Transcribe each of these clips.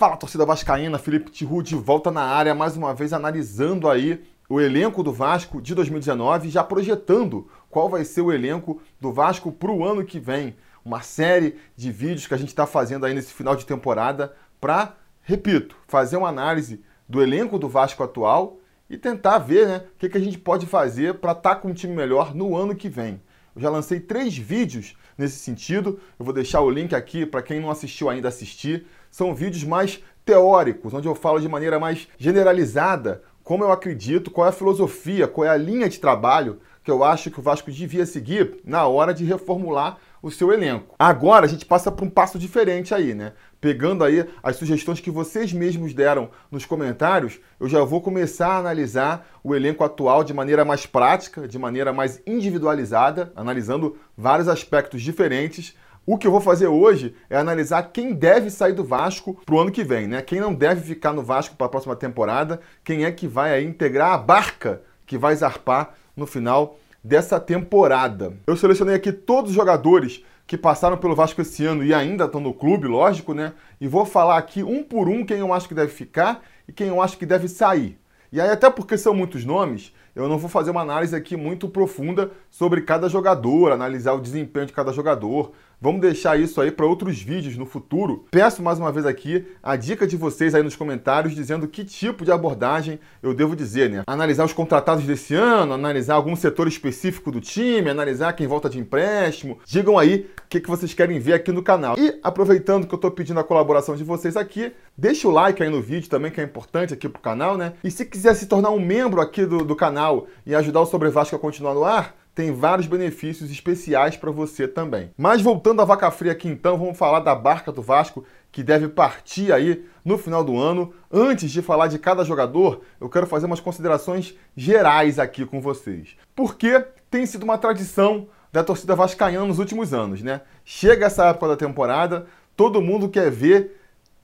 Fala, torcida vascaína, Felipe Tiru de volta na área, mais uma vez analisando aí o elenco do Vasco de 2019, já projetando qual vai ser o elenco do Vasco para o ano que vem. Uma série de vídeos que a gente está fazendo aí nesse final de temporada para, repito, fazer uma análise do elenco do Vasco atual e tentar ver né, o que, que a gente pode fazer para estar tá com um time melhor no ano que vem. Eu já lancei três vídeos nesse sentido, eu vou deixar o link aqui para quem não assistiu ainda assistir. São vídeos mais teóricos, onde eu falo de maneira mais generalizada como eu acredito, qual é a filosofia, qual é a linha de trabalho que eu acho que o Vasco devia seguir na hora de reformular o seu elenco. Agora a gente passa para um passo diferente aí, né? Pegando aí as sugestões que vocês mesmos deram nos comentários, eu já vou começar a analisar o elenco atual de maneira mais prática, de maneira mais individualizada, analisando vários aspectos diferentes. O que eu vou fazer hoje é analisar quem deve sair do Vasco para o ano que vem, né? Quem não deve ficar no Vasco para a próxima temporada, quem é que vai aí integrar a barca que vai zarpar no final dessa temporada. Eu selecionei aqui todos os jogadores que passaram pelo Vasco esse ano e ainda estão no clube, lógico, né? E vou falar aqui um por um quem eu acho que deve ficar e quem eu acho que deve sair. E aí, até porque são muitos nomes, eu não vou fazer uma análise aqui muito profunda sobre cada jogador, analisar o desempenho de cada jogador. Vamos deixar isso aí para outros vídeos no futuro. Peço mais uma vez aqui a dica de vocês aí nos comentários dizendo que tipo de abordagem eu devo dizer, né? Analisar os contratados desse ano, analisar algum setor específico do time, analisar quem volta de empréstimo. Digam aí o que, que vocês querem ver aqui no canal. E aproveitando que eu estou pedindo a colaboração de vocês aqui, deixa o like aí no vídeo também, que é importante aqui pro canal, né? E se quiser se tornar um membro aqui do, do canal e ajudar o Sobre Vasco a continuar no ar, tem vários benefícios especiais para você também. Mas voltando à vaca fria aqui então, vamos falar da barca do Vasco que deve partir aí no final do ano. Antes de falar de cada jogador, eu quero fazer umas considerações gerais aqui com vocês. Porque tem sido uma tradição da torcida vascaína nos últimos anos, né? Chega essa época da temporada, todo mundo quer ver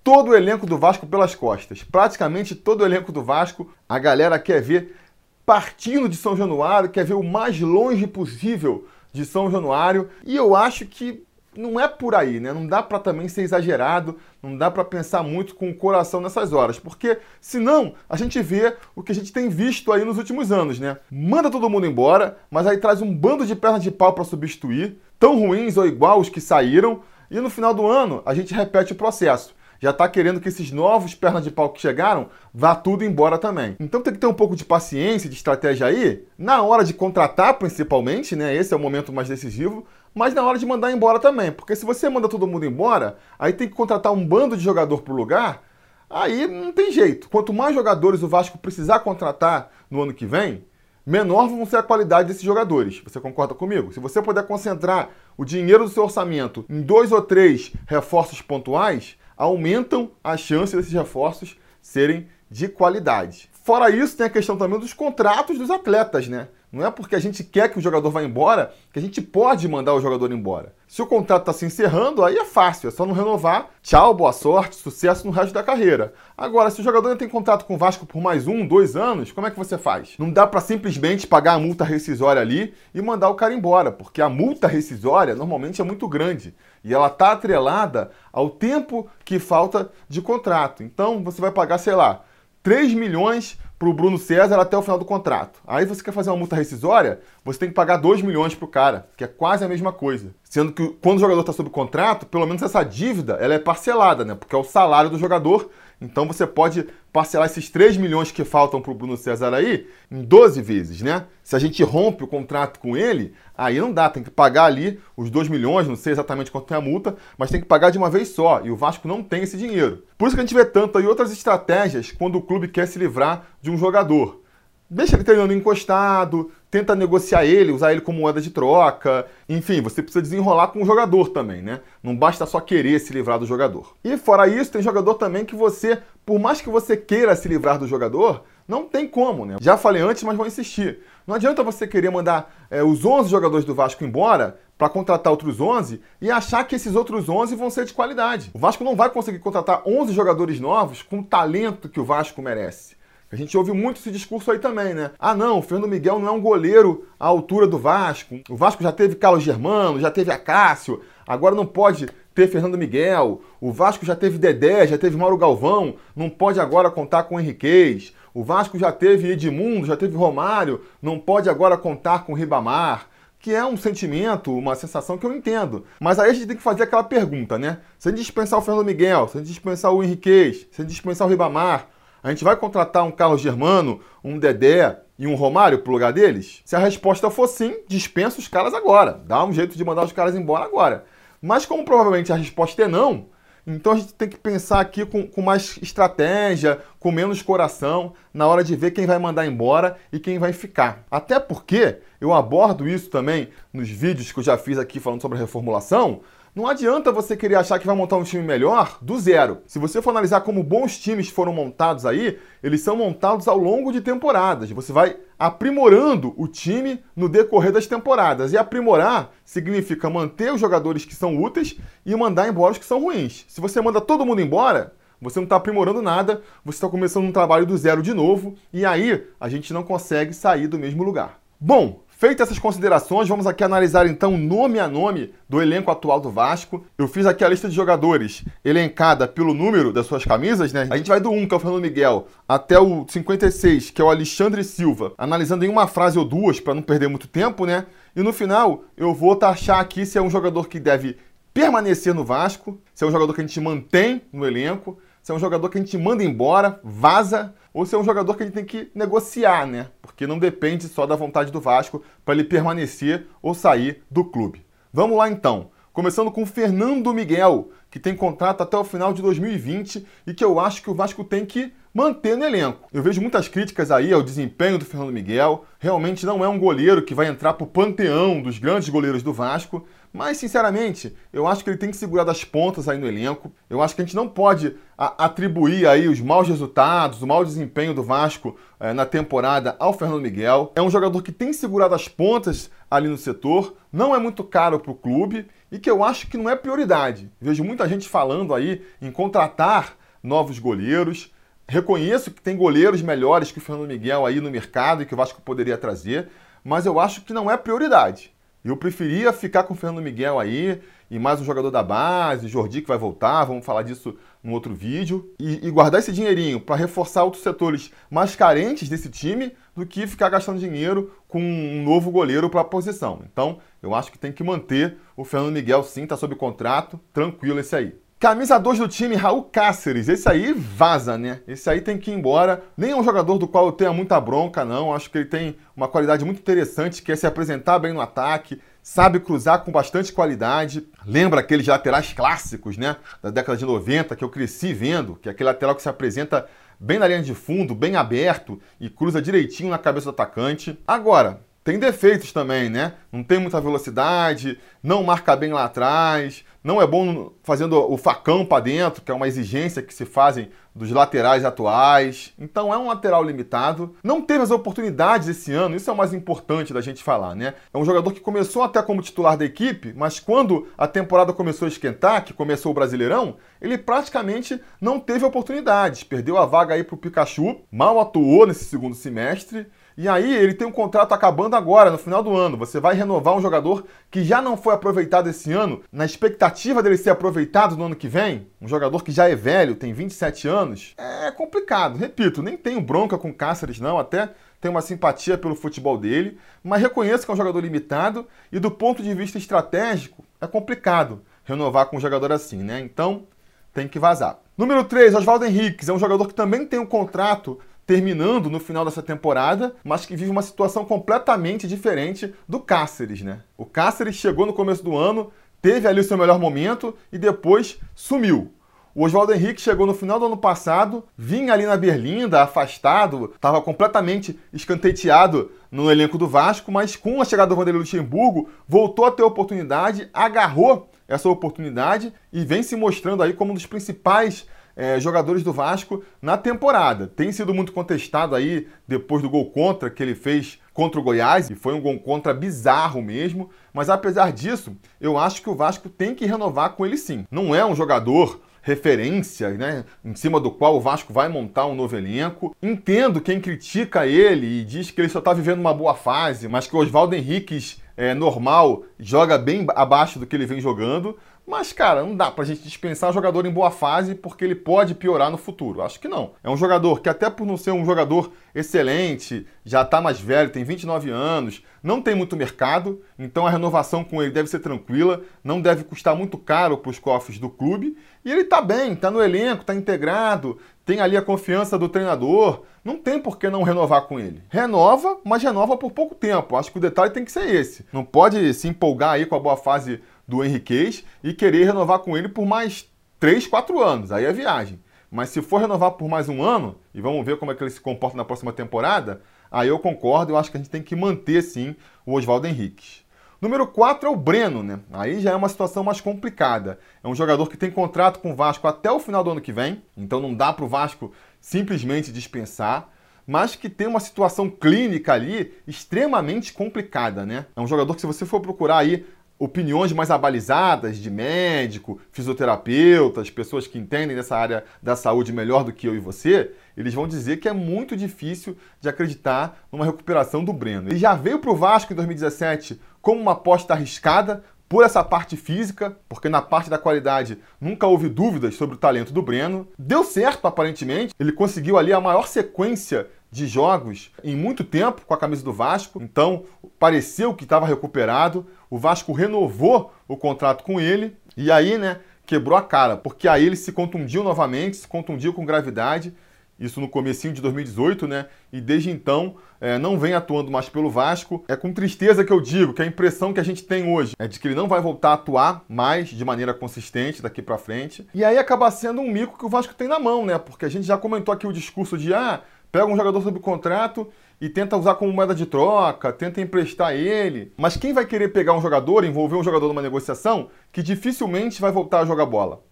todo o elenco do Vasco pelas costas. Praticamente todo o elenco do Vasco, a galera quer ver partindo de São Januário, quer ver o mais longe possível de São Januário, e eu acho que não é por aí, né? Não dá para também ser exagerado, não dá para pensar muito com o coração nessas horas, porque senão a gente vê o que a gente tem visto aí nos últimos anos, né? Manda todo mundo embora, mas aí traz um bando de pernas de pau para substituir, tão ruins ou igual os que saíram, e no final do ano a gente repete o processo já está querendo que esses novos pernas de pau que chegaram vá tudo embora também. Então tem que ter um pouco de paciência, de estratégia aí, na hora de contratar principalmente, né? Esse é o momento mais decisivo, mas na hora de mandar embora também, porque se você manda todo mundo embora, aí tem que contratar um bando de jogador pro lugar, aí não tem jeito. Quanto mais jogadores o Vasco precisar contratar no ano que vem, menor vão ser a qualidade desses jogadores. Você concorda comigo? Se você puder concentrar o dinheiro do seu orçamento em dois ou três reforços pontuais, aumentam a chance desses reforços serem de qualidade. Fora isso, tem a questão também dos contratos dos atletas, né? Não é porque a gente quer que o jogador vá embora que a gente pode mandar o jogador embora. Se o contrato está se encerrando, aí é fácil, é só não renovar. Tchau, boa sorte, sucesso no resto da carreira. Agora, se o jogador ainda tem contrato com o Vasco por mais um, dois anos, como é que você faz? Não dá para simplesmente pagar a multa rescisória ali e mandar o cara embora, porque a multa rescisória normalmente é muito grande e ela está atrelada ao tempo que falta de contrato. Então, você vai pagar, sei lá, 3 milhões para o Bruno César até o final do contrato. Aí você quer fazer uma multa rescisória, você tem que pagar 2 milhões para o cara, que é quase a mesma coisa. Sendo que quando o jogador está sob contrato, pelo menos essa dívida ela é parcelada, né? Porque é o salário do jogador então você pode parcelar esses 3 milhões que faltam para o Bruno César aí em 12 vezes, né? Se a gente rompe o contrato com ele, aí não dá, tem que pagar ali os 2 milhões, não sei exatamente quanto é a multa, mas tem que pagar de uma vez só, e o Vasco não tem esse dinheiro. Por isso que a gente vê tanto aí outras estratégias quando o clube quer se livrar de um jogador. Deixa ele treinando encostado, tenta negociar ele, usar ele como moeda de troca. Enfim, você precisa desenrolar com o jogador também, né? Não basta só querer se livrar do jogador. E fora isso, tem jogador também que você, por mais que você queira se livrar do jogador, não tem como, né? Já falei antes, mas vou insistir. Não adianta você querer mandar é, os 11 jogadores do Vasco embora para contratar outros 11 e achar que esses outros 11 vão ser de qualidade. O Vasco não vai conseguir contratar 11 jogadores novos com o talento que o Vasco merece. A gente ouve muito esse discurso aí também, né? Ah, não, o Fernando Miguel não é um goleiro à altura do Vasco. O Vasco já teve Carlos Germano, já teve Acácio, agora não pode ter Fernando Miguel, o Vasco já teve Dedé, já teve Mauro Galvão, não pode agora contar com Henriquez. O Vasco já teve Edmundo, já teve Romário, não pode agora contar com Ribamar. Que é um sentimento, uma sensação que eu entendo. Mas aí a gente tem que fazer aquela pergunta, né? Se a gente dispensar o Fernando Miguel, se a gente dispensar o Henriquez, se a gente dispensar o Ribamar, a gente vai contratar um Carlos Germano, um Dedé e um Romário pro lugar deles? Se a resposta for sim, dispensa os caras agora. Dá um jeito de mandar os caras embora agora. Mas como provavelmente a resposta é não, então a gente tem que pensar aqui com, com, mais estratégia, com menos coração, na hora de ver quem vai mandar embora e quem vai ficar. Até porque eu abordo isso também nos vídeos que eu já fiz aqui falando sobre reformulação. Não adianta você querer achar que vai montar um time melhor do zero. Se você for analisar como bons times foram montados aí, eles são montados ao longo de temporadas. Você vai aprimorando o time no decorrer das temporadas. E aprimorar significa manter os jogadores que são úteis e mandar embora os que são ruins. Se você manda todo mundo embora, você não está aprimorando nada, você está começando um trabalho do zero de novo, e aí a gente não consegue sair do mesmo lugar. Bom, Feitas essas considerações, vamos aqui analisar então nome a nome do elenco atual do Vasco. Eu fiz aqui a lista de jogadores elencada pelo número das suas camisas, né? A gente vai do 1, que é o Fernando Miguel, até o 56, que é o Alexandre Silva, analisando em uma frase ou duas para não perder muito tempo, né? E no final, eu vou taxar aqui se é um jogador que deve permanecer no Vasco, se é um jogador que a gente mantém no elenco, se é um jogador que a gente manda embora, vaza, ou se é um jogador que gente tem que negociar, né? Porque não depende só da vontade do Vasco para ele permanecer ou sair do clube. Vamos lá então. Começando com Fernando Miguel, que tem contrato até o final de 2020 e que eu acho que o Vasco tem que manter no elenco. Eu vejo muitas críticas aí ao desempenho do Fernando Miguel. Realmente não é um goleiro que vai entrar para o panteão dos grandes goleiros do Vasco, mas, sinceramente, eu acho que ele tem que segurar das pontas aí no elenco. Eu acho que a gente não pode atribuir aí os maus resultados, o mau desempenho do Vasco é, na temporada ao Fernando Miguel. É um jogador que tem segurado as pontas ali no setor, não é muito caro para o clube e que eu acho que não é prioridade. Vejo muita gente falando aí em contratar novos goleiros. Reconheço que tem goleiros melhores que o Fernando Miguel aí no mercado e que o Vasco poderia trazer, mas eu acho que não é prioridade. Eu preferia ficar com o Fernando Miguel aí e mais um jogador da base, Jordi que vai voltar, vamos falar disso num outro vídeo, e, e guardar esse dinheirinho para reforçar outros setores mais carentes desse time do que ficar gastando dinheiro com um novo goleiro para a posição. Então, eu acho que tem que manter o Fernando Miguel sim, está sob contrato, tranquilo esse aí. Camisa 2 do time, Raul Cáceres. Esse aí vaza, né? Esse aí tem que ir embora. Nem é um jogador do qual eu tenha muita bronca, não. Acho que ele tem uma qualidade muito interessante, que é se apresentar bem no ataque, sabe cruzar com bastante qualidade. Lembra aqueles laterais clássicos, né? Da década de 90, que eu cresci vendo, que é aquele lateral que se apresenta bem na linha de fundo, bem aberto e cruza direitinho na cabeça do atacante. Agora, tem defeitos também, né? Não tem muita velocidade, não marca bem lá atrás, não é bom fazendo o facão para dentro, que é uma exigência que se fazem dos laterais atuais. Então é um lateral limitado. Não teve as oportunidades esse ano, isso é o mais importante da gente falar, né? É um jogador que começou até como titular da equipe, mas quando a temporada começou a esquentar, que começou o Brasileirão, ele praticamente não teve oportunidades. Perdeu a vaga aí pro Pikachu, mal atuou nesse segundo semestre. E aí ele tem um contrato acabando agora, no final do ano. Você vai renovar um jogador que já não foi aproveitado esse ano, na expectativa dele ser aproveitado no ano que vem? Um jogador que já é velho, tem 27 anos? É complicado. Repito, nem tenho bronca com Cáceres, não. Até tenho uma simpatia pelo futebol dele, mas reconheço que é um jogador limitado e do ponto de vista estratégico é complicado renovar com um jogador assim, né? Então tem que vazar. Número 3, Oswaldo Henriques, é um jogador que também tem um contrato terminando no final dessa temporada, mas que vive uma situação completamente diferente do Cáceres, né? O Cáceres chegou no começo do ano, teve ali o seu melhor momento e depois sumiu. O Oswaldo Henrique chegou no final do ano passado, vinha ali na Berlinda, afastado, estava completamente escanteteado no elenco do Vasco, mas com a chegada do Vanderlei Luxemburgo, voltou a ter oportunidade, agarrou essa oportunidade e vem se mostrando aí como um dos principais é, jogadores do Vasco na temporada. Tem sido muito contestado aí depois do gol contra que ele fez contra o Goiás, e foi um gol contra bizarro mesmo, mas apesar disso, eu acho que o Vasco tem que renovar com ele sim. Não é um jogador referência, né, em cima do qual o Vasco vai montar um novo elenco. Entendo quem critica ele e diz que ele só está vivendo uma boa fase, mas que o Oswaldo Henriques é normal, joga bem abaixo do que ele vem jogando, Mas, cara, não dá pra gente dispensar jogador em boa fase porque ele pode piorar no futuro. Acho que não. É um jogador que, até por não ser um jogador excelente, já tá mais velho, tem 29 anos, não tem muito mercado, então a renovação com ele deve ser tranquila, não deve custar muito caro para os cofres do clube. E ele tá bem, tá no elenco, tá integrado, tem ali a confiança do treinador. Não tem por que não renovar com ele. Renova, mas renova por pouco tempo. Acho que o detalhe tem que ser esse. Não pode se empolgar aí com a boa fase do Henriquez e querer renovar com ele por mais 3, 4 anos. Aí é viagem. Mas se for renovar por mais um ano, e vamos ver como é que ele se comporta na próxima temporada, aí eu concordo, eu acho que a gente tem que manter sim o Oswaldo Henrique. Número 4 é o Breno, né? Aí já é uma situação mais complicada. É um jogador que tem contrato com o Vasco até o final do ano que vem, então não dá para o Vasco simplesmente dispensar, mas que tem uma situação clínica ali extremamente complicada, né? É um jogador que se você for procurar aí opiniões mais abalizadas de médico, fisioterapeutas, pessoas que entendem dessa área da saúde melhor do que eu e você, eles vão dizer que é muito difícil de acreditar numa recuperação do Breno. Ele já veio para o Vasco em 2017 como uma aposta arriscada por essa parte física, porque na parte da qualidade nunca houve dúvidas sobre o talento do Breno. Deu certo, aparentemente. Ele conseguiu ali a maior sequência de jogos em muito tempo com a camisa do Vasco, então pareceu que estava recuperado. O Vasco renovou o contrato com ele e aí, né, quebrou a cara, porque aí ele se contundiu novamente, se contundiu com gravidade, isso no comecinho de 2018, né? E desde então é, não vem atuando mais pelo Vasco. É com tristeza que eu digo que a impressão que a gente tem hoje é de que ele não vai voltar a atuar mais de maneira consistente daqui para frente. E aí acaba sendo um mico que o Vasco tem na mão, né? Porque a gente já comentou aqui o discurso de ah, pega um jogador sob contrato e tenta usar como moeda de troca, tenta emprestar ele. Mas quem vai querer pegar um jogador, envolver um jogador numa negociação que dificilmente vai voltar a jogar bola?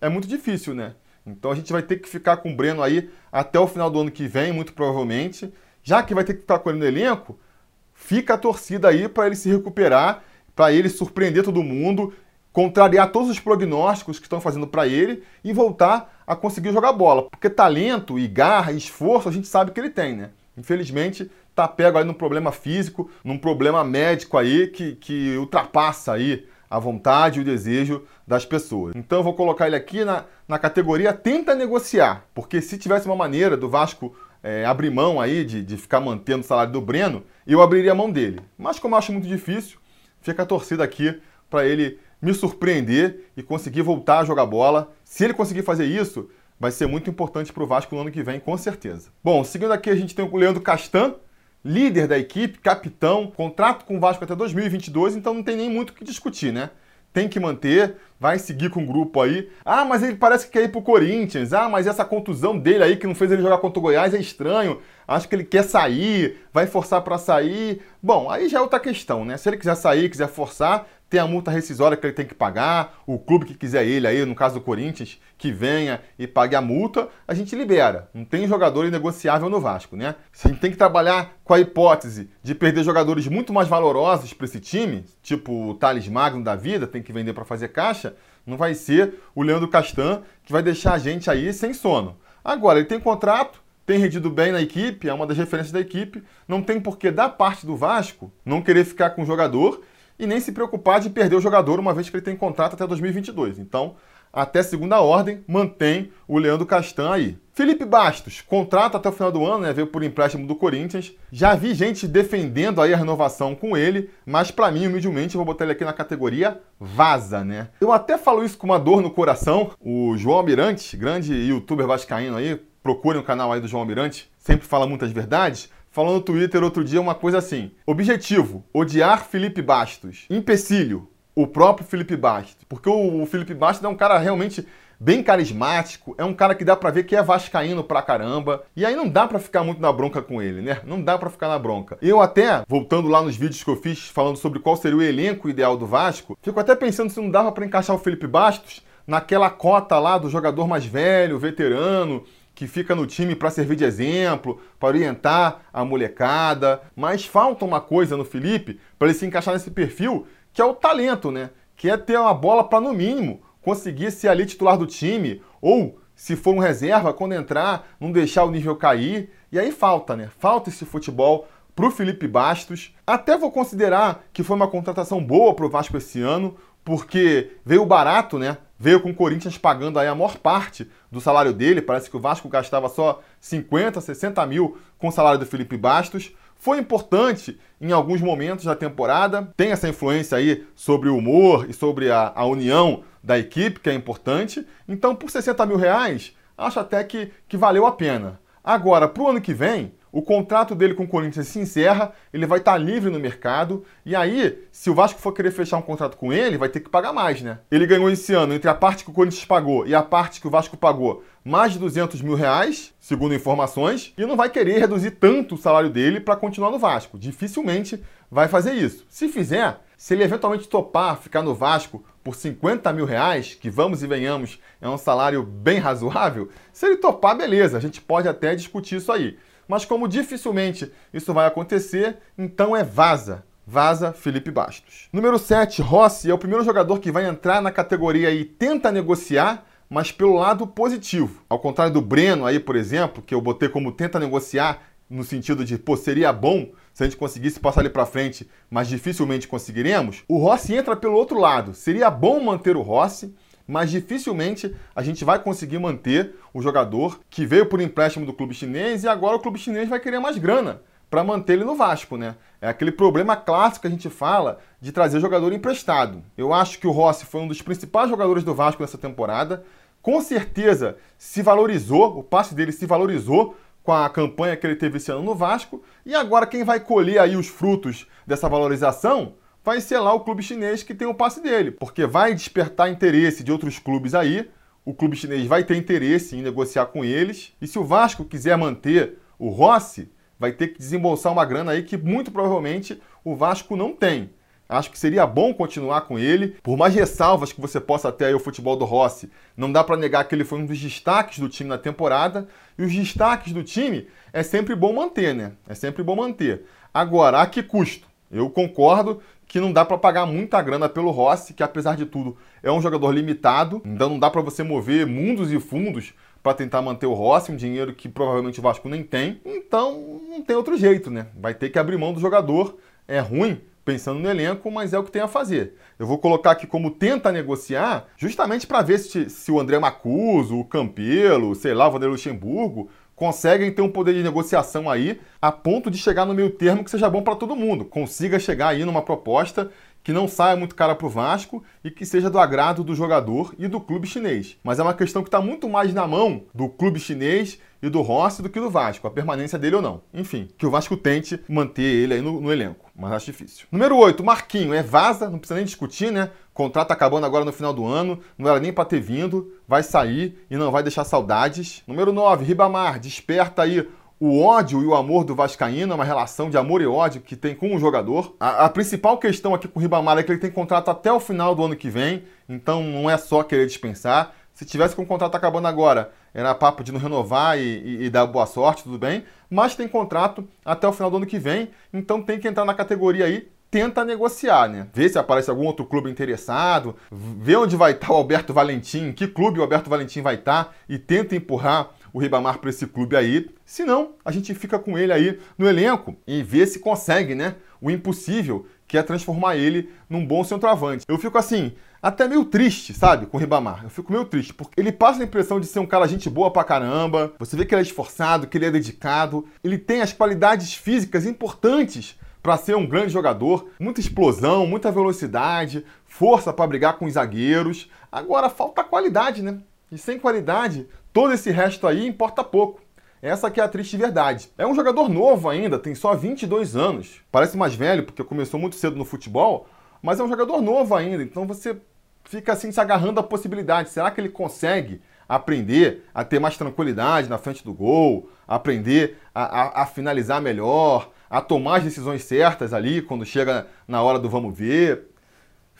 É muito difícil, né? Então a gente vai ter que ficar com o Breno aí até o final do ano que vem, muito provavelmente. Já que vai ter que ficar com ele no elenco, fica a torcida aí para ele se recuperar, para ele surpreender todo mundo, contrariar todos os prognósticos que estão fazendo para ele e voltar a conseguir jogar bola. Porque talento e garra e esforço a gente sabe que ele tem, né? Infelizmente, tá pego aí num problema físico, num problema médico aí que, que ultrapassa aí a vontade e o desejo das pessoas. Então eu vou colocar ele aqui na, na categoria tenta negociar, porque se tivesse uma maneira do Vasco é, abrir mão aí de, de ficar mantendo o salário do Breno, eu abriria a mão dele. Mas como eu acho muito difícil, fica a torcida aqui para ele me surpreender e conseguir voltar a jogar bola. Se ele conseguir fazer isso, vai ser muito importante para o Vasco no ano que vem, com certeza. Bom, seguindo aqui, a gente tem o Leandro Castan, líder da equipe, capitão, contrato com o Vasco até 2022, então não tem nem muito o que discutir, né? Tem que manter, vai seguir com o grupo aí. Ah, mas ele parece que quer ir pro Corinthians. Ah, mas essa contusão dele aí que não fez ele jogar contra o Goiás é estranho. Acho que ele quer sair, vai forçar para sair. Bom, aí já é outra questão, né? Se ele quiser sair, quiser forçar, tem a multa rescisória que ele tem que pagar, o clube que quiser ele aí, no caso do Corinthians, que venha e pague a multa, a gente libera. Não tem jogador inegociável no Vasco, né? Se a gente tem que trabalhar com a hipótese de perder jogadores muito mais valorosos para esse time, tipo o Thales Magno da vida, tem que vender para fazer caixa, não vai ser o Leandro Castan que vai deixar a gente aí sem sono. Agora, ele tem contrato, tem rendido bem na equipe, é uma das referências da equipe, não tem por que da parte do Vasco não querer ficar com o jogador e nem se preocupar de perder o jogador uma vez que ele tem contrato até 2022. Então, até segunda ordem, mantém o Leandro Castan aí. Felipe Bastos, contrato até o final do ano, né, veio por empréstimo do Corinthians. Já vi gente defendendo aí a renovação com ele, mas para mim, humildemente, eu vou botar ele aqui na categoria vaza, né? Eu até falo isso com uma dor no coração. O João Almirante, grande youtuber vascaíno aí, procurem o canal aí do João Almirante, sempre fala muitas verdades falou no Twitter outro dia uma coisa assim: objetivo, odiar Felipe Bastos. Empecilho, o próprio Felipe Bastos. Porque o, Felipe Bastos é um cara realmente bem carismático, é um cara que dá para ver que é vascaíno pra caramba. E aí não dá para ficar muito na bronca com ele, né? Não dá para ficar na bronca. Eu até, voltando lá nos vídeos que eu fiz falando sobre qual seria o elenco ideal do Vasco, fico até pensando se não dava para encaixar o Felipe Bastos naquela cota lá do jogador mais velho, veterano, que fica no time para servir de exemplo, para orientar a molecada, mas falta uma coisa no Felipe para ele se encaixar nesse perfil, que é o talento, né? Que é ter uma bola para no mínimo conseguir ser ali titular do time ou se for um reserva quando entrar, não deixar o nível cair. E aí falta, né? Falta esse futebol para o Felipe Bastos. Até vou considerar que foi uma contratação boa para o Vasco esse ano, porque veio barato, né? Veio com o Corinthians pagando aí a maior parte do salário dele. Parece que o Vasco gastava só 50, 60 mil com o salário do Felipe Bastos. Foi importante em alguns momentos da temporada. Tem essa influência aí sobre o humor e sobre a, a união da equipe, que é importante. Então, por 60 mil reais, acho até que, que valeu a pena. Agora, para o ano que vem, o contrato dele com o Corinthians se encerra, ele vai estar tá livre no mercado, e aí, se o Vasco for querer fechar um contrato com ele, vai ter que pagar mais, né? Ele ganhou esse ano, entre a parte que o Corinthians pagou e a parte que o Vasco pagou, mais de 200 mil reais, segundo informações, e não vai querer reduzir tanto o salário dele para continuar no Vasco. Dificilmente vai fazer isso. Se fizer, se ele eventualmente topar ficar no Vasco por 50 mil reais, que vamos e venhamos, é um salário bem razoável, se ele topar, beleza, a gente pode até discutir isso aí. Mas como dificilmente isso vai acontecer, então é vaza. Vaza Felipe Bastos. Número 7, Rossi é o primeiro jogador que vai entrar na categoria e tenta negociar, mas pelo lado positivo. Ao contrário do Breno aí, por exemplo, que eu botei como tenta negociar no sentido de, pô, seria bom se a gente conseguisse passar ele para frente, mas dificilmente conseguiremos. O Rossi entra pelo outro lado. Seria bom manter o Rossi, mas dificilmente a gente vai conseguir manter o jogador que veio por empréstimo do clube chinês e agora o clube chinês vai querer mais grana para manter ele no Vasco, né? É aquele problema clássico que a gente fala de trazer jogador emprestado. Eu acho que o Rossi foi um dos principais jogadores do Vasco nessa temporada. Com certeza se valorizou, o passe dele se valorizou com a campanha que ele teve esse ano no Vasco. E agora quem vai colher aí os frutos dessa valorização vai lá o clube chinês que tem o passe dele, porque vai despertar interesse de outros clubes aí. O clube chinês vai ter interesse em negociar com eles. E se o Vasco quiser manter o Rossi, vai ter que desembolsar uma grana aí que muito provavelmente o Vasco não tem. Acho que seria bom continuar com ele. Por mais ressalvas que você possa ter aí o futebol do Rossi, não dá para negar que ele foi um dos destaques do time na temporada. E os destaques do time é sempre bom manter, né? É sempre bom manter. Agora, a que custo? Eu concordo que não dá para pagar muita grana pelo Rossi, que apesar de tudo é um jogador limitado, então não dá para você mover mundos e fundos para tentar manter o Rossi, um dinheiro que provavelmente o Vasco nem tem. Então não tem outro jeito, né? Vai ter que abrir mão do jogador. É ruim pensando no elenco, mas é o que tem a fazer. Eu vou colocar aqui como tenta negociar, justamente para ver se, se o André Macuso, o Campelo, sei lá, o Vanderlei Luxemburgo conseguem ter um poder de negociação aí a ponto de chegar no meio termo que seja bom para todo mundo, consiga chegar aí numa proposta que não saia muito cara para o Vasco e que seja do agrado do jogador e do clube chinês. Mas é uma questão que está muito mais na mão do clube chinês e do Rossi do que do Vasco, a permanência dele ou não. Enfim, que o Vasco tente manter ele aí no, no elenco, mas acho difícil. Número 8, Marquinho, é vaza, não precisa nem discutir, né? Contrato acabando agora no final do ano, não era nem para ter vindo, vai sair e não vai deixar saudades. Número 9, Ribamar, desperta aí o ódio e o amor do Vascaíno, é uma relação de amor e ódio que tem com o jogador. A, a, principal questão aqui com o Ribamar é que ele tem contrato até o final do ano que vem, então não é só querer dispensar. Se tivesse com o contrato acabando agora, era papo de não renovar e, e, e, dar boa sorte, tudo bem. Mas tem contrato até o final do ano que vem, então tem que entrar na categoria aí, tenta negociar, né? Vê se aparece algum outro clube interessado, vê onde vai estar o Alberto Valentim, que clube o Alberto Valentim vai estar e tenta empurrar o Ribamar para esse clube aí. Se não, a gente fica com ele aí no elenco e vê se consegue, né? O impossível, que é transformar ele num bom centroavante. Eu fico assim, até meio triste, sabe, com o Ribamar. Eu fico meio triste, porque ele passa a impressão de ser um cara gente boa pra caramba. Você vê que ele é esforçado, que ele é dedicado, ele tem as qualidades físicas importantes para ser um grande jogador, muita explosão, muita velocidade, força para brigar com os zagueiros. Agora falta qualidade, né? E sem qualidade, todo esse resto aí importa pouco. Essa que é a triste verdade. É um jogador novo ainda, tem só 22 anos. Parece mais velho porque começou muito cedo no futebol, mas é um jogador novo ainda, então você fica assim se agarrando à possibilidade. Será que ele consegue aprender a ter mais tranquilidade na frente do gol, aprender a, a, a finalizar melhor, a tomar as decisões certas ali quando chega na hora do vamos ver?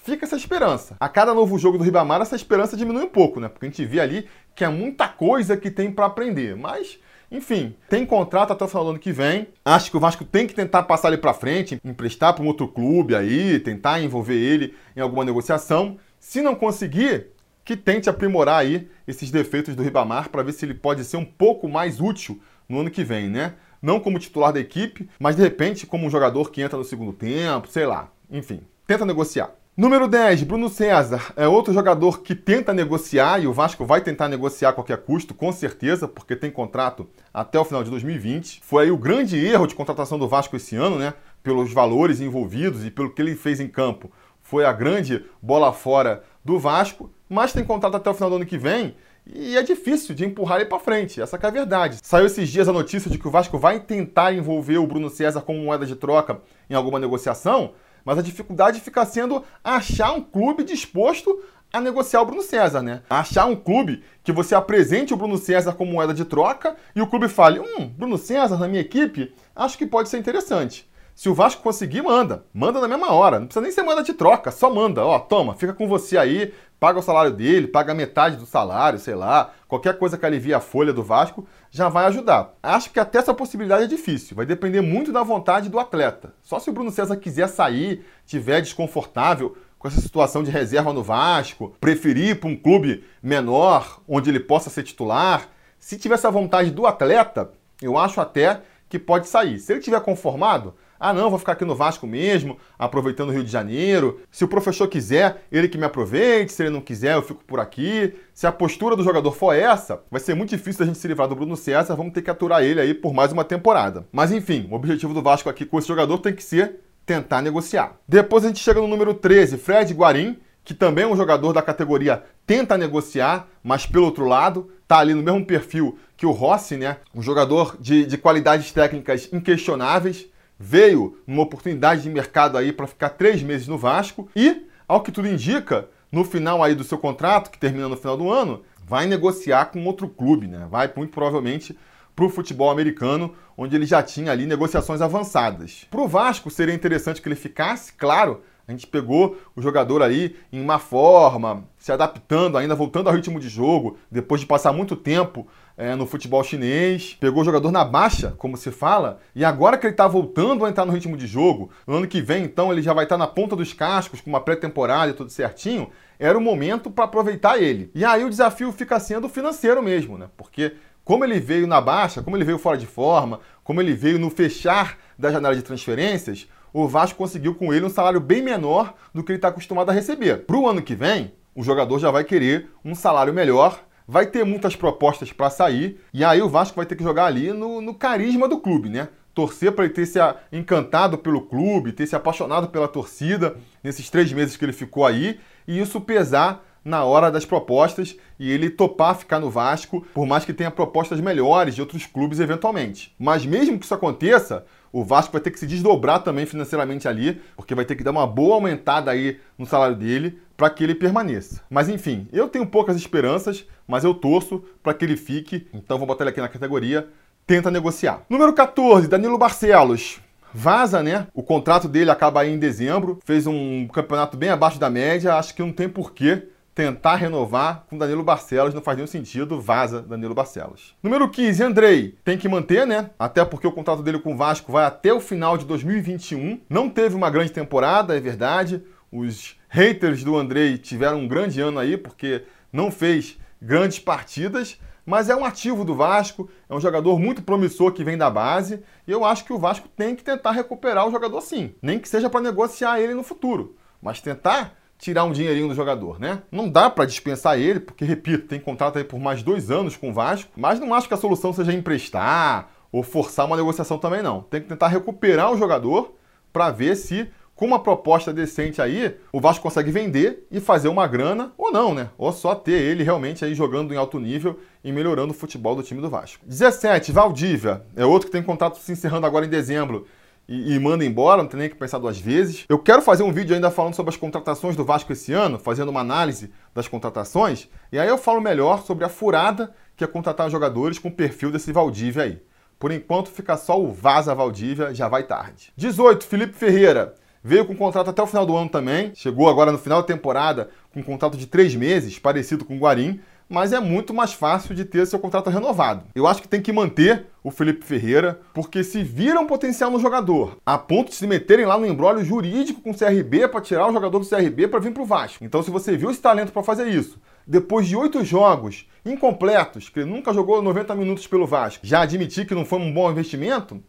Fica essa esperança. A cada novo jogo do Ribamar, essa esperança diminui um pouco, né? Porque a gente vê ali que é muita coisa que tem para aprender. Mas enfim, tem contrato até o final do ano que vem. Acho que o Vasco tem que tentar passar ele para frente, emprestar para um outro clube aí, tentar envolver ele em alguma negociação. Se não conseguir, que tente aprimorar aí esses defeitos do Ribamar para ver se ele pode ser um pouco mais útil no ano que vem, né? Não como titular da equipe, mas de repente como um jogador que entra no segundo tempo, sei lá. Enfim, tenta negociar. Número 10, Bruno César. É outro jogador que tenta negociar e o Vasco vai tentar negociar a qualquer custo, com certeza, porque tem contrato até o final de 2020. Foi aí o grande erro de contratação do Vasco esse ano, né? Pelos valores envolvidos e pelo que ele fez em campo. Foi a grande bola fora do Vasco, mas tem contrato até o final do ano que vem e é difícil de empurrar ele para frente. Essa é a verdade. Saiu esses dias a notícia de que o Vasco vai tentar envolver o Bruno César como moeda de troca em alguma negociação, mas a dificuldade fica sendo achar um clube disposto a negociar o Bruno César, né? Achar um clube que você apresente o Bruno César como moeda de troca e o clube fale: "Hum, Bruno César na minha equipe, acho que pode ser interessante". Se o Vasco conseguir, manda. Manda na mesma hora. Não precisa nem ser moeda de troca, só manda. Ó, toma, fica com você aí, paga o salário dele, paga metade do salário, sei lá. Qualquer coisa que alivie a folha do Vasco já vai ajudar. Acho que até essa possibilidade é difícil. Vai depender muito da vontade do atleta. Só se o Bruno César quiser sair, tiver desconfortável com essa situação de reserva no Vasco, preferir ir para um clube menor, onde ele possa ser titular. Se tiver essa vontade do atleta, eu acho até que pode sair. Se ele tiver conformado, ah, não, vou ficar aqui no Vasco mesmo, aproveitando o Rio de Janeiro. Se o professor quiser, ele que me aproveite. Se ele não quiser, eu fico por aqui. Se a postura do jogador for essa, vai ser muito difícil a gente se livrar do Bruno César. Vamos ter que aturar ele aí por mais uma temporada. Mas enfim, o objetivo do Vasco aqui com esse jogador tem que ser tentar negociar. Depois a gente chega no número 13, Fred Guarim, que também é um jogador da categoria tenta negociar, mas pelo outro lado, tá ali no mesmo perfil que o Rossi, né? Um jogador de, de qualidades técnicas inquestionáveis, veio numa oportunidade de mercado aí para ficar três meses no Vasco e, ao que tudo indica, no final aí do seu contrato, que termina no final do ano, vai negociar com outro clube, né? Vai muito provavelmente para o futebol americano, onde ele já tinha ali negociações avançadas. Para o Vasco seria interessante que ele ficasse, claro. A gente pegou o jogador aí em uma forma, se adaptando, ainda voltando ao ritmo de jogo, depois de passar muito tempo é, no futebol chinês, pegou o jogador na baixa, como se fala, e agora que ele está voltando a entrar no ritmo de jogo, no ano que vem, então, ele já vai estar tá na ponta dos cascos, com uma pré-temporada e tudo certinho, era o momento para aproveitar ele. E aí o desafio fica sendo financeiro mesmo, né? Porque como ele veio na baixa, como ele veio fora de forma, como ele veio no fechar da janela de transferências, o Vasco conseguiu com ele um salário bem menor do que ele está acostumado a receber. Para o ano que vem, o jogador já vai querer um salário melhor vai ter muitas propostas para sair, e aí o Vasco vai ter que jogar ali no, no carisma do clube, né? Torcer para ele ter se encantado pelo clube, ter se apaixonado pela torcida nesses três meses que ele ficou aí, e isso pesar na hora das propostas e ele topar ficar no Vasco, por mais que tenha propostas melhores de outros clubes eventualmente. Mas mesmo que isso aconteça, o Vasco vai ter que se desdobrar também financeiramente ali, porque vai ter que dar uma boa aumentada aí no salário dele para que ele permaneça. Mas enfim, eu tenho poucas esperanças, mas eu torço para que ele fique. Então vou botar ele aqui na categoria tenta negociar. Número 14, Danilo Barcelos. Vaza, né? O contrato dele acaba aí em dezembro. Fez um campeonato bem abaixo da média. Acho que não tem porquê tentar renovar com Danilo Barcelos, não faz nenhum sentido, vaza Danilo Barcelos. Número 15, Andrei, tem que manter, né? Até porque o contrato dele com o Vasco vai até o final de 2021. Não teve uma grande temporada, é verdade. Os haters do Andrei tiveram um grande ano aí, porque não fez grandes partidas, mas é um ativo do Vasco, é um jogador muito promissor que vem da base, e eu acho que o Vasco tem que tentar recuperar o jogador sim, nem que seja para negociar ele no futuro, mas tentar tirar um dinheirinho do jogador, né? Não dá para dispensar ele, porque, repito, tem contrato aí por mais dois anos com o Vasco, mas não acho que a solução seja emprestar ou forçar uma negociação também não. Tem que tentar recuperar o jogador para ver se com uma proposta decente aí, o Vasco consegue vender e fazer uma grana, ou não, né? Ou só ter ele realmente aí jogando em alto nível e melhorando o futebol do time do Vasco. 17, Valdívia. É outro que tem contrato se encerrando agora em dezembro e, e, manda embora, não tem nem que pensar duas vezes. Eu quero fazer um vídeo ainda falando sobre as contratações do Vasco esse ano, fazendo uma análise das contratações, e aí eu falo melhor sobre a furada que é contratar jogadores com o perfil desse Valdívia aí. Por enquanto fica só o Vaza Valdívia, já vai tarde. 18, Felipe Ferreira. Veio com contrato até o final do ano também. Chegou agora no final da temporada com um contrato de três meses, parecido com o Guarim mas é muito mais fácil de ter seu contrato renovado. Eu acho que tem que manter o Felipe Ferreira, porque se viram potencial no jogador, a ponto de se meterem lá no embrólio jurídico com o CRB para tirar o jogador do CRB para vir para o Vasco. Então, se você viu esse talento para fazer isso, depois de oito jogos incompletos, que ele nunca jogou 90 minutos pelo Vasco, já admitir que não foi um bom investimento,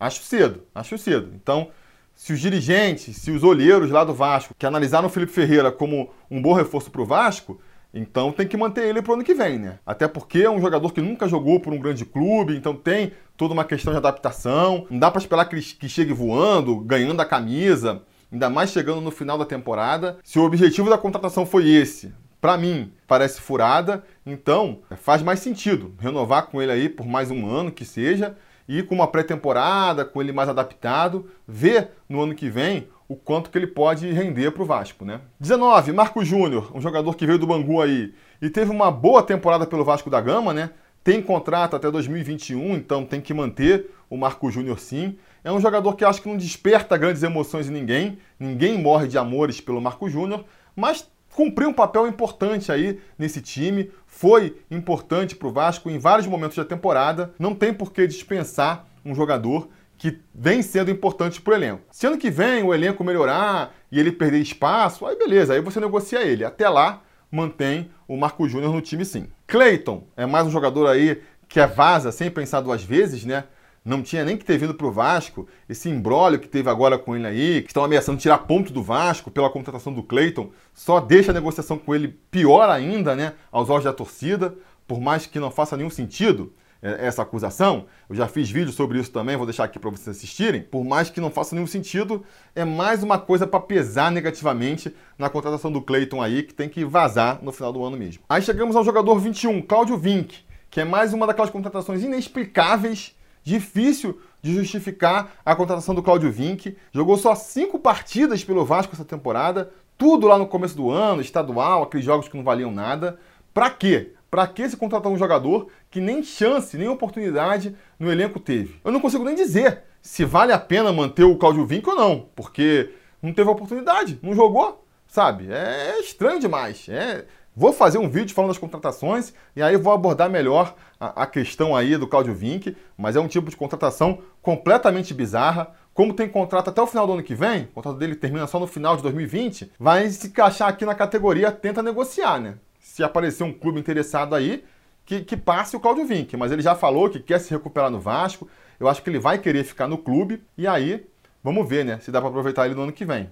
acho cedo, acho cedo. Então, se os dirigentes, se os olheiros lá do Vasco, que analisaram o Felipe Ferreira como um bom reforço para o Vasco, então tem que manter ele para o ano que vem, né? Até porque é um jogador que nunca jogou por um grande clube, então tem toda uma questão de adaptação. Não dá para esperar que ele que chegue voando, ganhando a camisa, ainda mais chegando no final da temporada. Se o objetivo da contratação foi esse, para mim, parece furada, então faz mais sentido renovar com ele aí por mais um ano que seja e com uma pré-temporada, com ele mais adaptado, ver no ano que vem o quanto que ele pode render para o Vasco, né? 19, Marco Júnior, um jogador que veio do Bangu aí e teve uma boa temporada pelo Vasco da Gama, né? Tem contrato até 2021, então tem que manter o Marco Júnior sim. É um jogador que acho que não desperta grandes emoções em ninguém, ninguém morre de amores pelo Marco Júnior, mas cumpriu um papel importante aí nesse time, foi importante para o Vasco em vários momentos da temporada, não tem por que dispensar um jogador que vem sendo importante para o elenco. Se ano que vem o elenco melhorar e ele perder espaço, aí beleza, aí você negocia ele. Até lá, mantém o Marco Júnior no time sim. Cleiton é mais um jogador aí que é vaza sem pensar duas vezes, né? Não tinha nem que ter vindo para o Vasco. Esse embrólio que teve agora com ele aí, que estão ameaçando tirar ponto do Vasco pela contratação do Cleiton, só deixa a negociação com ele pior ainda, né? Aos olhos da torcida, por mais que não faça nenhum sentido é, essa acusação. Eu já fiz vídeo sobre isso também, vou deixar aqui para vocês assistirem. Por mais que não faça nenhum sentido, é mais uma coisa para pesar negativamente na contratação do Cleiton aí, que tem que vazar no final do ano mesmo. Aí chegamos ao jogador 21, Cláudio Vink, que é mais uma daquelas contratações inexplicáveis Difícil de justificar a contratação do Claudio Vinck. Jogou só cinco partidas pelo Vasco essa temporada, tudo lá no começo do ano, estadual, aqueles jogos que não valiam nada. Pra quê? Pra que se contratar um jogador que nem chance, nem oportunidade no elenco teve? Eu não consigo nem dizer se vale a pena manter o Claudio Vinck ou não, porque não teve oportunidade, não jogou, sabe? É estranho demais. É Vou fazer um vídeo falando das contratações e aí vou abordar melhor a, a questão aí do Claudio Vinck, mas é um tipo de contratação completamente bizarra. Como tem contrato até o final do ano que vem, o contrato dele termina só no final de 2020, vai se encaixar aqui na categoria tenta negociar, né? Se aparecer um clube interessado aí, que, que passe o Claudio Vinck. Mas ele já falou que quer se recuperar no Vasco. Eu acho que ele vai querer ficar no clube. E aí, vamos ver, né? Se dá para aproveitar ele no ano que vem.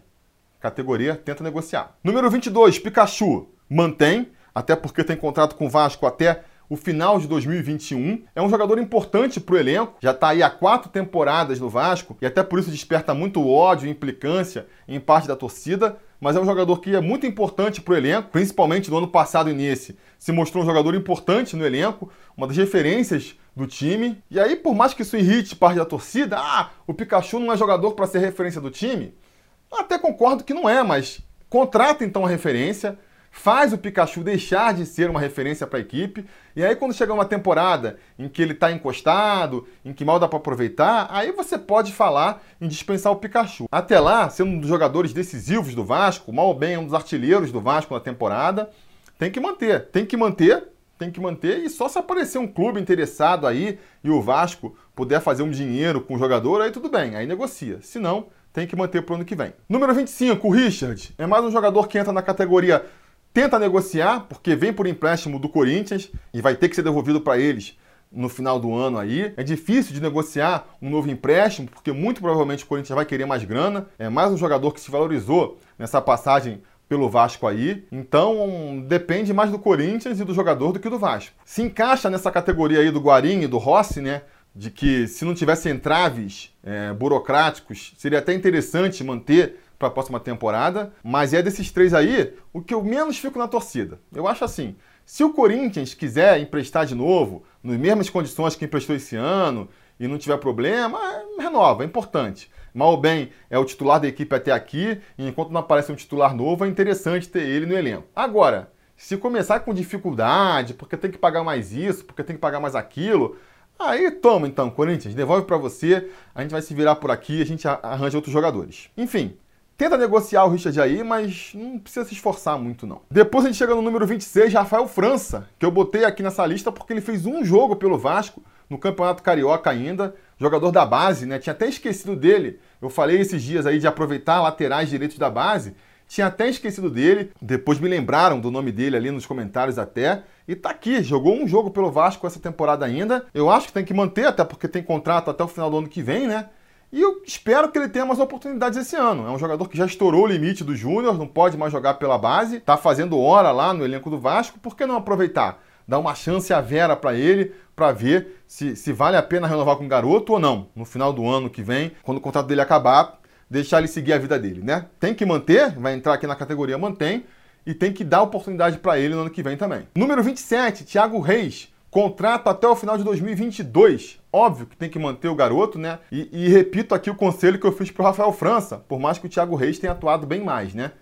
Categoria tenta negociar. Número 22, Pikachu mantém, até porque tem contrato com o Vasco até o final de 2021. É um jogador importante para o elenco, já está aí há quatro temporadas no Vasco e até por isso desperta muito ódio e implicância em parte da torcida. Mas é um jogador que é muito importante para o elenco, principalmente no ano passado e nesse. Se mostrou um jogador importante no elenco, uma das referências do time. E aí, por mais que isso irrite parte da torcida, ah, o Pikachu não é jogador para ser referência do time. Até concordo que não é, mas contrata então a referência, faz o Pikachu deixar de ser uma referência para a equipe. E aí, quando chegar uma temporada em que ele está encostado, em que mal dá para aproveitar, aí você pode falar em dispensar o Pikachu. Até lá, sendo um dos jogadores decisivos do Vasco, mal ou bem um dos artilheiros do Vasco na temporada, tem que manter. Tem que manter, tem que manter. E só se aparecer um clube interessado aí e o Vasco puder fazer um dinheiro com o jogador, aí tudo bem, aí negocia. Se não, tem que manter para o ano que vem. Número 25, o Richard. É mais um jogador que entra na categoria tenta negociar, porque vem por empréstimo do Corinthians e vai ter que ser devolvido para eles no final do ano aí. É difícil de negociar um novo empréstimo, porque muito provavelmente o Corinthians vai querer mais grana. É mais um jogador que se valorizou nessa passagem pelo Vasco aí. Então depende mais do Corinthians e do jogador do que do Vasco. Se encaixa nessa categoria aí do Guarim e do Rossi, né? De que se não tivesse entraves é, burocráticos, seria até interessante manter para a próxima temporada, mas é desses três aí o que eu menos fico na torcida. Eu acho assim, se o Corinthians quiser emprestar de novo, nas mesmas condições que emprestou esse ano, e não tiver problema, é, renova, é importante. Mal ou bem é o titular da equipe até aqui, e enquanto não aparece um titular novo, é interessante ter ele no elenco. Agora, se começar com dificuldade, porque tem que pagar mais isso, porque tem que pagar mais aquilo, aí toma então, Corinthians, devolve para você, a gente vai se virar por aqui, a gente arranja outros jogadores. Enfim, Tenta negociar o Richard aí, mas não precisa se esforçar muito, não. Depois a gente chega no número 26, Rafael França, que eu botei aqui nessa lista porque ele fez um jogo pelo Vasco, no Campeonato Carioca ainda, jogador da base, né? Tinha até esquecido dele. Eu falei esses dias aí de aproveitar laterais direitos da base. Tinha até esquecido dele, depois me lembraram do nome dele ali nos comentários até. E tá aqui, jogou um jogo pelo Vasco essa temporada ainda. Eu acho que tem que manter, até porque tem contrato até o final do ano que vem, né? E eu espero que ele tenha mais oportunidades esse ano. É um jogador que já estourou o limite do Júnior, não pode mais jogar pela base, está fazendo hora lá no elenco do Vasco, por que não aproveitar? Dar uma chance à Vera para ele, para ver se, se vale a pena renovar com o garoto ou não. No final do ano que vem, quando o contrato dele acabar, deixar ele seguir a vida dele, né? Tem que manter, vai entrar aqui na categoria mantém, e tem que dar oportunidade para ele no ano que vem também. Número 27, Thiago Reis. Contrato até o final de 2022. Óbvio que tem que manter o garoto, né? E, e repito aqui o conselho que eu fiz para o Rafael França, por mais que o Thiago Reis tenha atuado bem mais, né?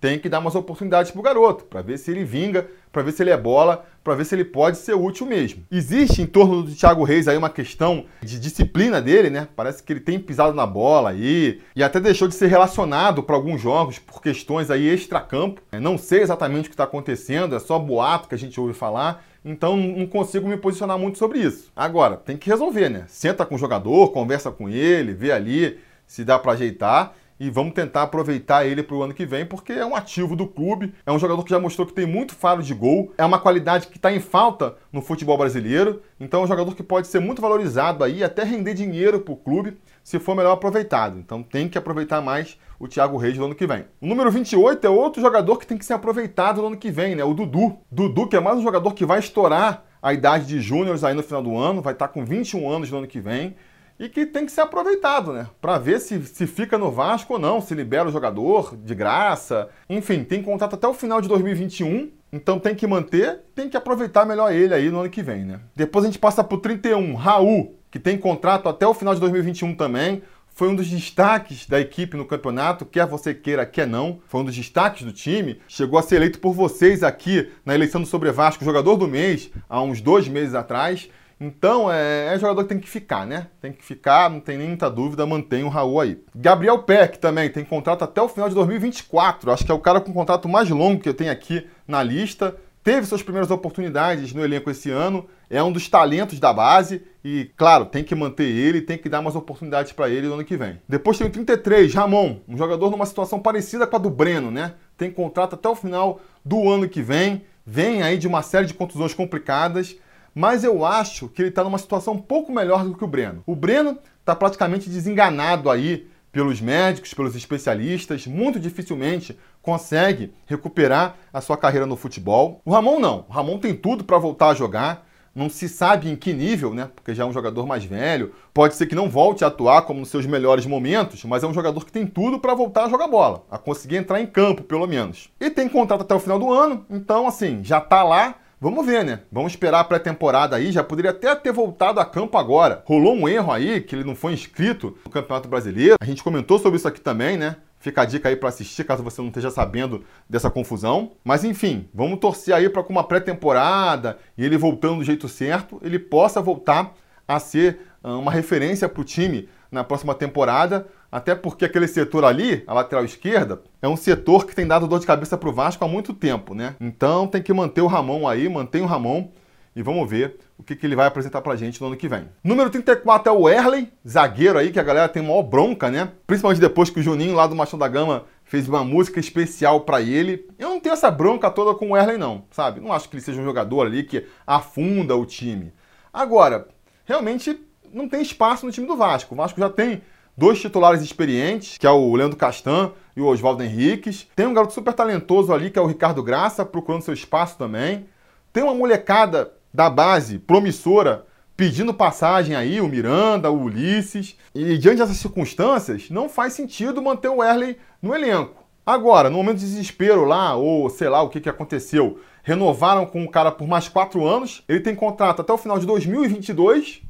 Tem que dar umas oportunidades pro garoto, para ver se ele vinga, para ver se ele é bola, para ver se ele pode ser útil mesmo. Existe em torno do Thiago Reis aí uma questão de disciplina dele, né? Parece que ele tem pisado na bola aí e até deixou de ser relacionado para alguns jogos por questões aí extracampo. Não sei exatamente o que está acontecendo, é só boato que a gente ouve falar. Então não consigo me posicionar muito sobre isso. Agora, tem que resolver, né? Senta com o jogador, conversa com ele, vê ali se dá para ajeitar e vamos tentar aproveitar ele para o ano que vem, porque é um ativo do clube, é um jogador que já mostrou que tem muito faro de gol, é uma qualidade que está em falta no futebol brasileiro, então é um jogador que pode ser muito valorizado aí, até render dinheiro para o clube, se for melhor aproveitado. Então tem que aproveitar mais o Thiago Reis no ano que vem. O número 28 é outro jogador que tem que ser aproveitado no ano que vem, né? O Dudu. Dudu, que é mais um jogador que vai estourar a idade de júniores aí no final do ano, vai estar tá com 21 anos no ano que vem e que tem que ser aproveitado, né? Para ver se, se fica no Vasco ou não, se libera o jogador de graça. Enfim, tem contrato até o final de 2021, então tem que manter, tem que aproveitar melhor ele aí no ano que vem, né? Depois a gente passa pro 31, Raul, que tem contrato até o final de 2021 também. Foi um dos destaques da equipe no campeonato, quer você queira, quer não. Foi um dos destaques do time. Chegou a ser eleito por vocês aqui na eleição do Sobre Vasco, jogador do mês, há uns dois meses atrás. Então, é, é, jogador que tem que ficar, né? Tem que ficar, não tem nem muita dúvida, mantém o Raul aí. Gabriel Peck também tem contrato até o final de 2024. Acho que é o cara com contrato mais longo que eu tenho aqui na lista. Teve suas primeiras oportunidades no elenco esse ano, é um dos talentos da base e, claro, tem que manter ele, tem que dar mais oportunidades para ele no ano que vem. Depois tem o 33, Ramon, um jogador numa situação parecida com a do Breno, né? Tem contrato até o final do ano que vem, vem aí de uma série de contusões complicadas mas eu acho que ele está numa situação um pouco melhor do que o Breno. O Breno está praticamente desenganado aí pelos médicos, pelos especialistas, muito dificilmente consegue recuperar a sua carreira no futebol. O Ramon não. O Ramon tem tudo para voltar a jogar. Não se sabe em que nível, né? Porque já é um jogador mais velho. Pode ser que não volte a atuar como nos seus melhores momentos, mas é um jogador que tem tudo para voltar a jogar bola, a conseguir entrar em campo, pelo menos. E tem contrato até o final do ano, então assim, já está lá Vamos ver, né? Vamos esperar a pré-temporada aí. Já poderia até ter voltado a campo agora. Rolou um erro aí, que ele não foi inscrito no Campeonato Brasileiro. A gente comentou sobre isso aqui também, né? Fica a dica aí para assistir, caso você não esteja sabendo dessa confusão. Mas enfim, vamos torcer aí para com uma pré-temporada e ele voltando do jeito certo, ele possa voltar a ser ah, uma referência para o time na próxima temporada, até porque aquele setor ali, a lateral esquerda, é um setor que tem dado dor de cabeça para o Vasco há muito tempo, né? Então tem que manter o Ramon aí, mantém o Ramon e vamos ver o que, que ele vai apresentar pra gente no ano que vem. Número 34 é o Erley, zagueiro aí, que a galera tem maior bronca, né? Principalmente depois que o Juninho lá do Machão da Gama fez uma música especial para ele. Eu não tenho essa bronca toda com o Erley não, sabe? Não acho que ele seja um jogador ali que afunda o time. Agora, realmente não tem espaço no time do Vasco. O Vasco já tem dois titulares experientes, que é o Leandro Castan e o Oswaldo Henriques. Tem um garoto super talentoso ali, que é o Ricardo Graça, procurando seu espaço também. Tem uma molecada da base promissora pedindo passagem aí, o Miranda, o Ulisses. E diante dessas circunstâncias, não faz sentido manter o Erley no elenco. Agora, no momento de desespero lá, ou sei lá o que, que aconteceu, renovaram com o cara por mais quatro anos. Ele tem contrato até o final de 2022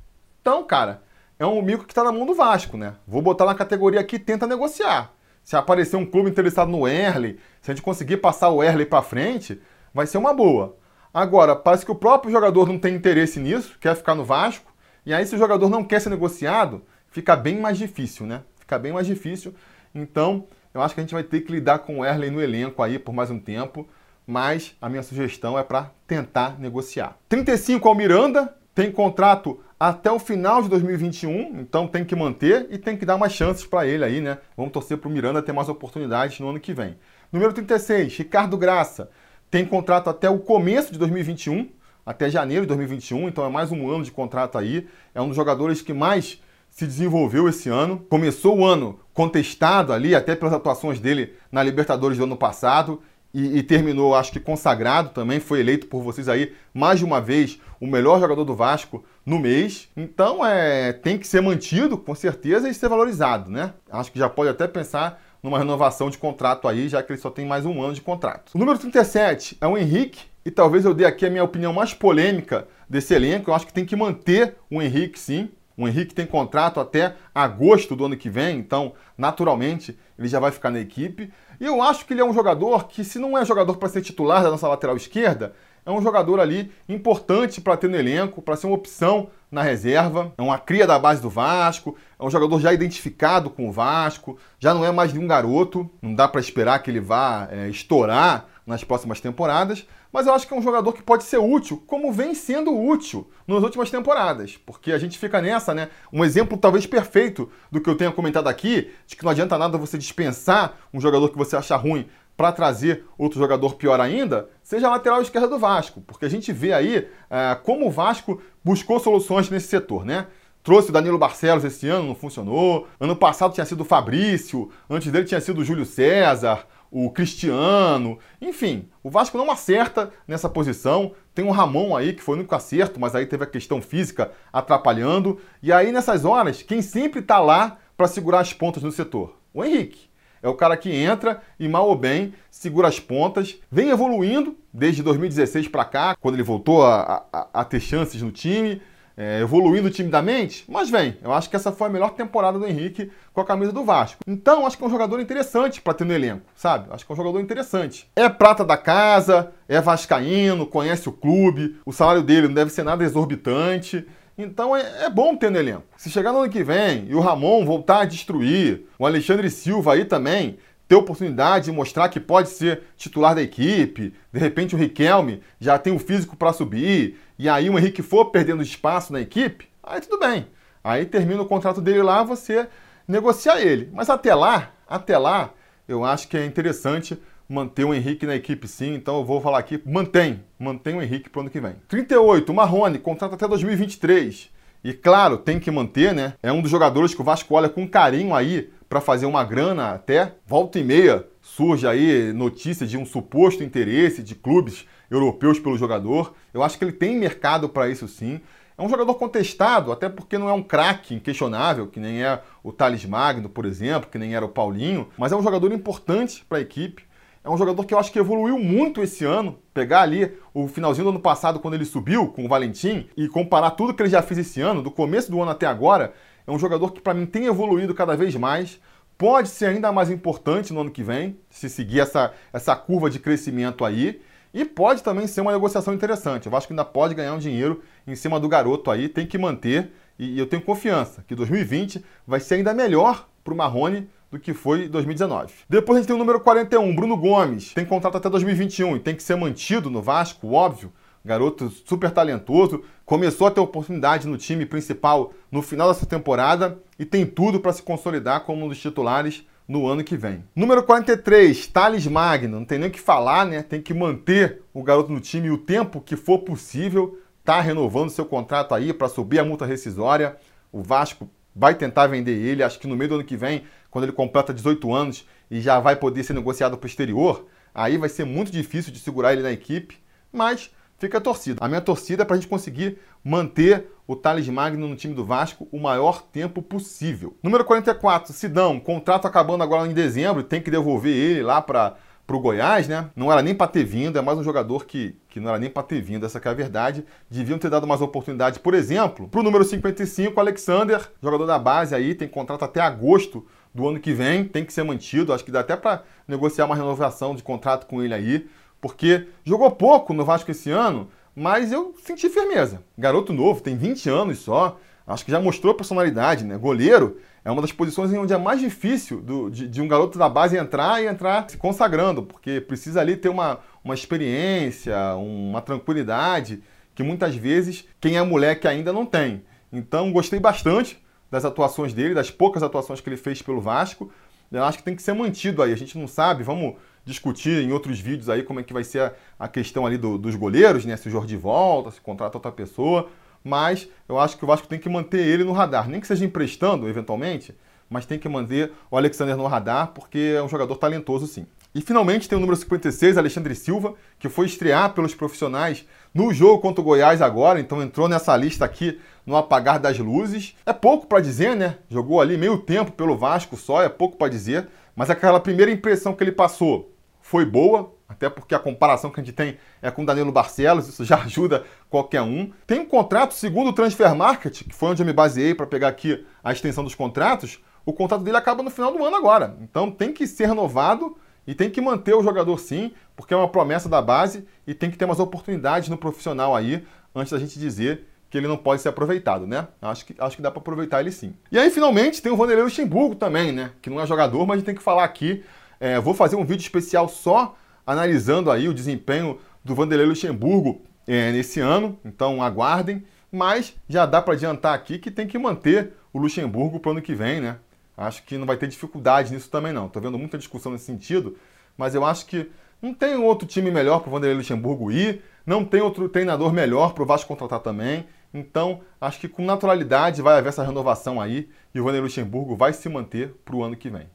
então, cara, é um mico que está na mão do Vasco, né? Vou botar na categoria aqui tenta negociar. Se aparecer um clube interessado no Erley, se a gente conseguir passar o Erley para frente, vai ser uma boa. Agora, parece que o próprio jogador não tem interesse nisso, quer ficar no Vasco, e aí se o jogador não quer ser negociado, fica bem mais difícil, né? Fica bem mais difícil. Então, eu acho que a gente vai ter que lidar com o Erley no elenco aí por mais um tempo, mas a minha sugestão é para tentar negociar. 35 ao Miranda, tem contrato até o final de 2021, então tem que manter e tem que dar mais chances para ele aí, né? Vamos torcer para o Miranda ter mais oportunidades no ano que vem. Número 36, Ricardo Graça. Tem contrato até o começo de 2021, até janeiro de 2021, então é mais um ano de contrato aí. É um dos jogadores que mais se desenvolveu esse ano. Começou o ano contestado ali, até pelas atuações dele na Libertadores do ano passado. E, e, terminou, acho que consagrado também, foi eleito por vocês aí mais de uma vez o melhor jogador do Vasco no mês. Então é, tem que ser mantido, com certeza, e ser valorizado, né? Acho que já pode até pensar numa renovação de contrato aí, já que ele só tem mais um ano de contrato. O número 37 é o Henrique, e talvez eu dê aqui a minha opinião mais polêmica desse elenco. Eu acho que tem que manter o Henrique, sim. O Henrique tem contrato até agosto do ano que vem, então, naturalmente, ele já vai ficar na equipe. E eu acho que ele é um jogador que, se não é jogador para ser titular da nossa lateral esquerda, é um jogador ali importante para ter no elenco, para ser uma opção na reserva. É uma cria da base do Vasco, é um jogador já identificado com o Vasco, já não é mais nenhum garoto, não dá para esperar que ele vá é, estourar nas próximas temporadas, mas eu acho que é um jogador que pode ser útil, como vem sendo útil nas últimas temporadas, porque a gente fica nessa, né? Um exemplo talvez perfeito do que eu tenha comentado aqui, de que não adianta nada você dispensar um jogador que você acha ruim para trazer outro jogador pior ainda, seja a lateral esquerda do Vasco, porque a gente vê aí é, como o Vasco buscou soluções nesse setor, né? Trouxe o Danilo Barcelos esse ano, não funcionou. Ano passado tinha sido o Fabrício, antes dele tinha sido o Júlio César o Cristiano, enfim, o Vasco não acerta nessa posição. Tem o Ramon aí, que foi o único acerto, mas aí teve a questão física atrapalhando. E aí, nessas horas, quem sempre está lá para segurar as pontas no setor? O Henrique. É o cara que entra e, mal ou bem, segura as pontas, vem evoluindo desde 2016 para cá, quando ele voltou a, a, a ter chances no time é, evoluindo timidamente, mas vem. Eu acho que essa foi a melhor temporada do Henrique com a camisa do Vasco. Então, acho que é um jogador interessante para ter no elenco, sabe? Acho que é um jogador interessante. É prata da casa, é vascaíno, conhece o clube, o salário dele não deve ser nada exorbitante. Então é, é, bom ter no elenco. Se chegar no ano que vem e o Ramon voltar a destruir, o Alexandre Silva aí também ter oportunidade de mostrar que pode ser titular da equipe, de repente o Riquelme já tem o físico para subir, e aí o Henrique for perdendo espaço na equipe, aí tudo bem. Aí termina o contrato dele lá, você negocia ele. Mas até lá, até lá, eu acho que é interessante manter o Henrique na equipe sim, então eu vou falar aqui, mantém, mantém o Henrique para o ano que vem. 38, Marrone, contrato até 2023. E claro, tem que manter, né? É um dos jogadores que o Vasco olha com carinho aí para fazer uma grana até. Volta e meia surge aí notícia de um suposto interesse de clubes europeus pelo jogador. Eu acho que ele tem mercado para isso sim. É um jogador contestado, até porque não é um craque inquestionável, que nem é o Thales Magno, por exemplo, que nem era o Paulinho, mas é um jogador importante para a equipe. É um jogador que eu acho que evoluiu muito esse ano. Pegar ali o finalzinho do ano passado, quando ele subiu com o Valentim, e comparar tudo que ele já fez esse ano, do começo do ano até agora, é um jogador que para mim tem evoluído cada vez mais. Pode ser ainda mais importante no ano que vem, se seguir essa, essa curva de crescimento aí. E pode também ser uma negociação interessante. Eu acho que ainda pode ganhar um dinheiro em cima do garoto aí, tem que manter. E eu tenho confiança que 2020 vai ser ainda melhor para o Marrone do que foi 2019. Depois a gente tem o número 41, Bruno Gomes. Tem contrato até 2021 e tem que ser mantido no Vasco, óbvio garoto super talentoso, começou a ter oportunidade no time principal no final dessa temporada e tem tudo para se consolidar como um dos titulares no ano que vem. Número 43, Thales Magno. Não tem nem o que falar, né? Tem que manter o garoto no time o tempo que for possível. Tá renovando seu contrato aí para subir a multa rescisória. O Vasco vai tentar vender ele. Acho que no meio do ano que vem, quando ele completa 18 anos e já vai poder ser negociado para o exterior, aí vai ser muito difícil de segurar ele na equipe. Mas fica a torcida. A minha torcida é para a gente conseguir manter o Thales Magno no time do Vasco o maior tempo possível. Número 44, Sidão, contrato acabando agora em dezembro, tem que devolver ele lá para o Goiás, né? Não era nem para ter vindo, é mais um jogador que, que não era nem para ter vindo, essa é a verdade. Deviam ter dado mais oportunidade, por exemplo, para o número 55, Alexander, jogador da base aí, tem contrato até agosto do ano que vem, tem que ser mantido. Acho que dá até para negociar uma renovação de contrato com ele aí porque jogou pouco no Vasco esse ano, mas eu senti firmeza. Garoto novo, tem 20 anos só, acho que já mostrou personalidade, né? Goleiro é uma das posições onde é mais difícil do, de, de, um garoto da base entrar e entrar se consagrando, porque precisa ali ter uma, uma experiência, uma tranquilidade que muitas vezes quem é moleque ainda não tem. Então gostei bastante das atuações dele, das poucas atuações que ele fez pelo Vasco. Eu acho que tem que ser mantido aí. A gente não sabe, vamos discutir em outros vídeos aí como é que vai ser a, a questão ali do, dos goleiros, né? Se o Jorge volta, se contrata outra pessoa. mas eu acho que o Vasco tem que manter ele no radar, nem que seja emprestando eventualmente, mas tem que manter o Alexander no radar, porque é um jogador talentoso sim. E finalmente tem o número 56, Alexandre Silva, que foi estrear pelos profissionais no jogo contra o Goiás agora, então entrou nessa lista aqui no apagar das luzes. É pouco para dizer, né? Jogou ali meio tempo pelo Vasco só, é pouco para dizer, mas aquela primeira impressão que ele passou foi boa, até porque a comparação que a gente tem é com Danilo Barcelos, isso já ajuda qualquer um. Tem um contrato, segundo o Transfer Market, que foi onde eu me baseei para pegar aqui a extensão dos contratos, o contrato dele acaba no final do ano agora. Então tem que ser renovado e tem que manter o jogador sim, porque é uma promessa da base e tem que ter umas oportunidades no profissional aí, antes da gente dizer que ele não pode ser aproveitado, né? Acho que, acho que dá para aproveitar ele sim. E aí, finalmente, tem o Vanderlei Luxemburgo também, né? Que não é jogador, mas a gente tem que falar aqui. É, vou fazer um vídeo especial só analisando aí o desempenho do Vanderlei Luxemburgo é, nesse ano, então aguardem. Mas já dá para adiantar aqui que tem que manter o Luxemburgo para o ano que vem, né? Acho que não vai ter dificuldade nisso também não. Estou vendo muita discussão nesse sentido, mas eu acho que não tem outro time melhor para o Vanderlei Luxemburgo ir, não tem outro treinador melhor para o Vasco contratar também. Então, acho que com naturalidade vai haver essa renovação aí e o Vanderlei Luxemburgo vai se manter para o ano que vem.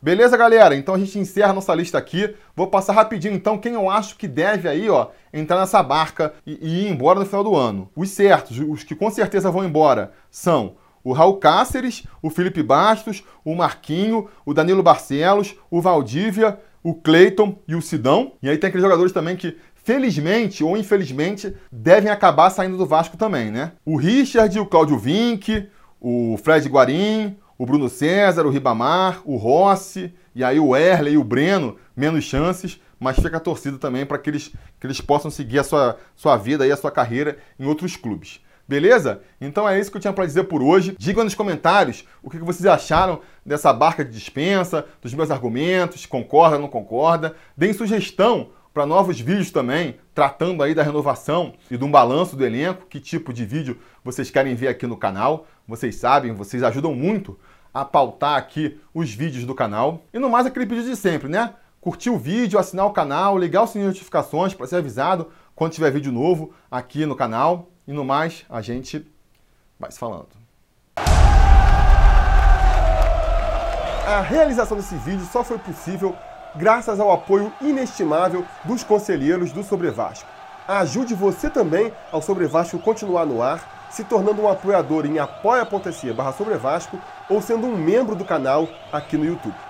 Beleza, galera? Então a gente encerra nossa lista aqui. Vou passar rapidinho então quem eu acho que deve aí, ó, entrar nessa barca e, e ir embora no final do ano. Os certos, os que com certeza vão embora, são o Raul Cáceres, o Felipe Bastos, o Marquinho, o Danilo Barcelos, o Valdívia, o Cleiton e o Sidão. E aí tem aqueles jogadores também que, felizmente ou infelizmente, devem acabar saindo do Vasco também, né? O Richard, o Cláudio Vinck, o Fred Guarim, o Bruno César, o Ribamar, o Rossi, e aí o Erle e o Breno, menos chances, mas fica a torcida também para que eles, que eles possam seguir a sua, sua vida e a sua carreira em outros clubes. Beleza? Então é isso que eu tinha para dizer por hoje. Digam nos comentários o que vocês acharam dessa barca de dispensa, dos meus argumentos, concorda, não concorda. Deem sugestão para novos vídeos também, tratando aí da renovação e de um balanço do elenco, que tipo de vídeo vocês querem ver aqui no canal. Vocês sabem, vocês ajudam muito a pautar aqui os vídeos do canal. E no mais aquele pedido de sempre, né? Curtir o vídeo, assinar o canal, ligar o sininho de notificações para ser avisado quando tiver vídeo novo aqui no canal. E no mais, a gente vai se falando. A realização desse vídeo só foi possível graças ao apoio inestimável dos conselheiros do Sobre Vasco. Ajude você também ao Sobre Vasco continuar no ar, se tornando um apoiador em apoia.se barra Sobre Vasco ou sendo um membro do canal aqui no YouTube.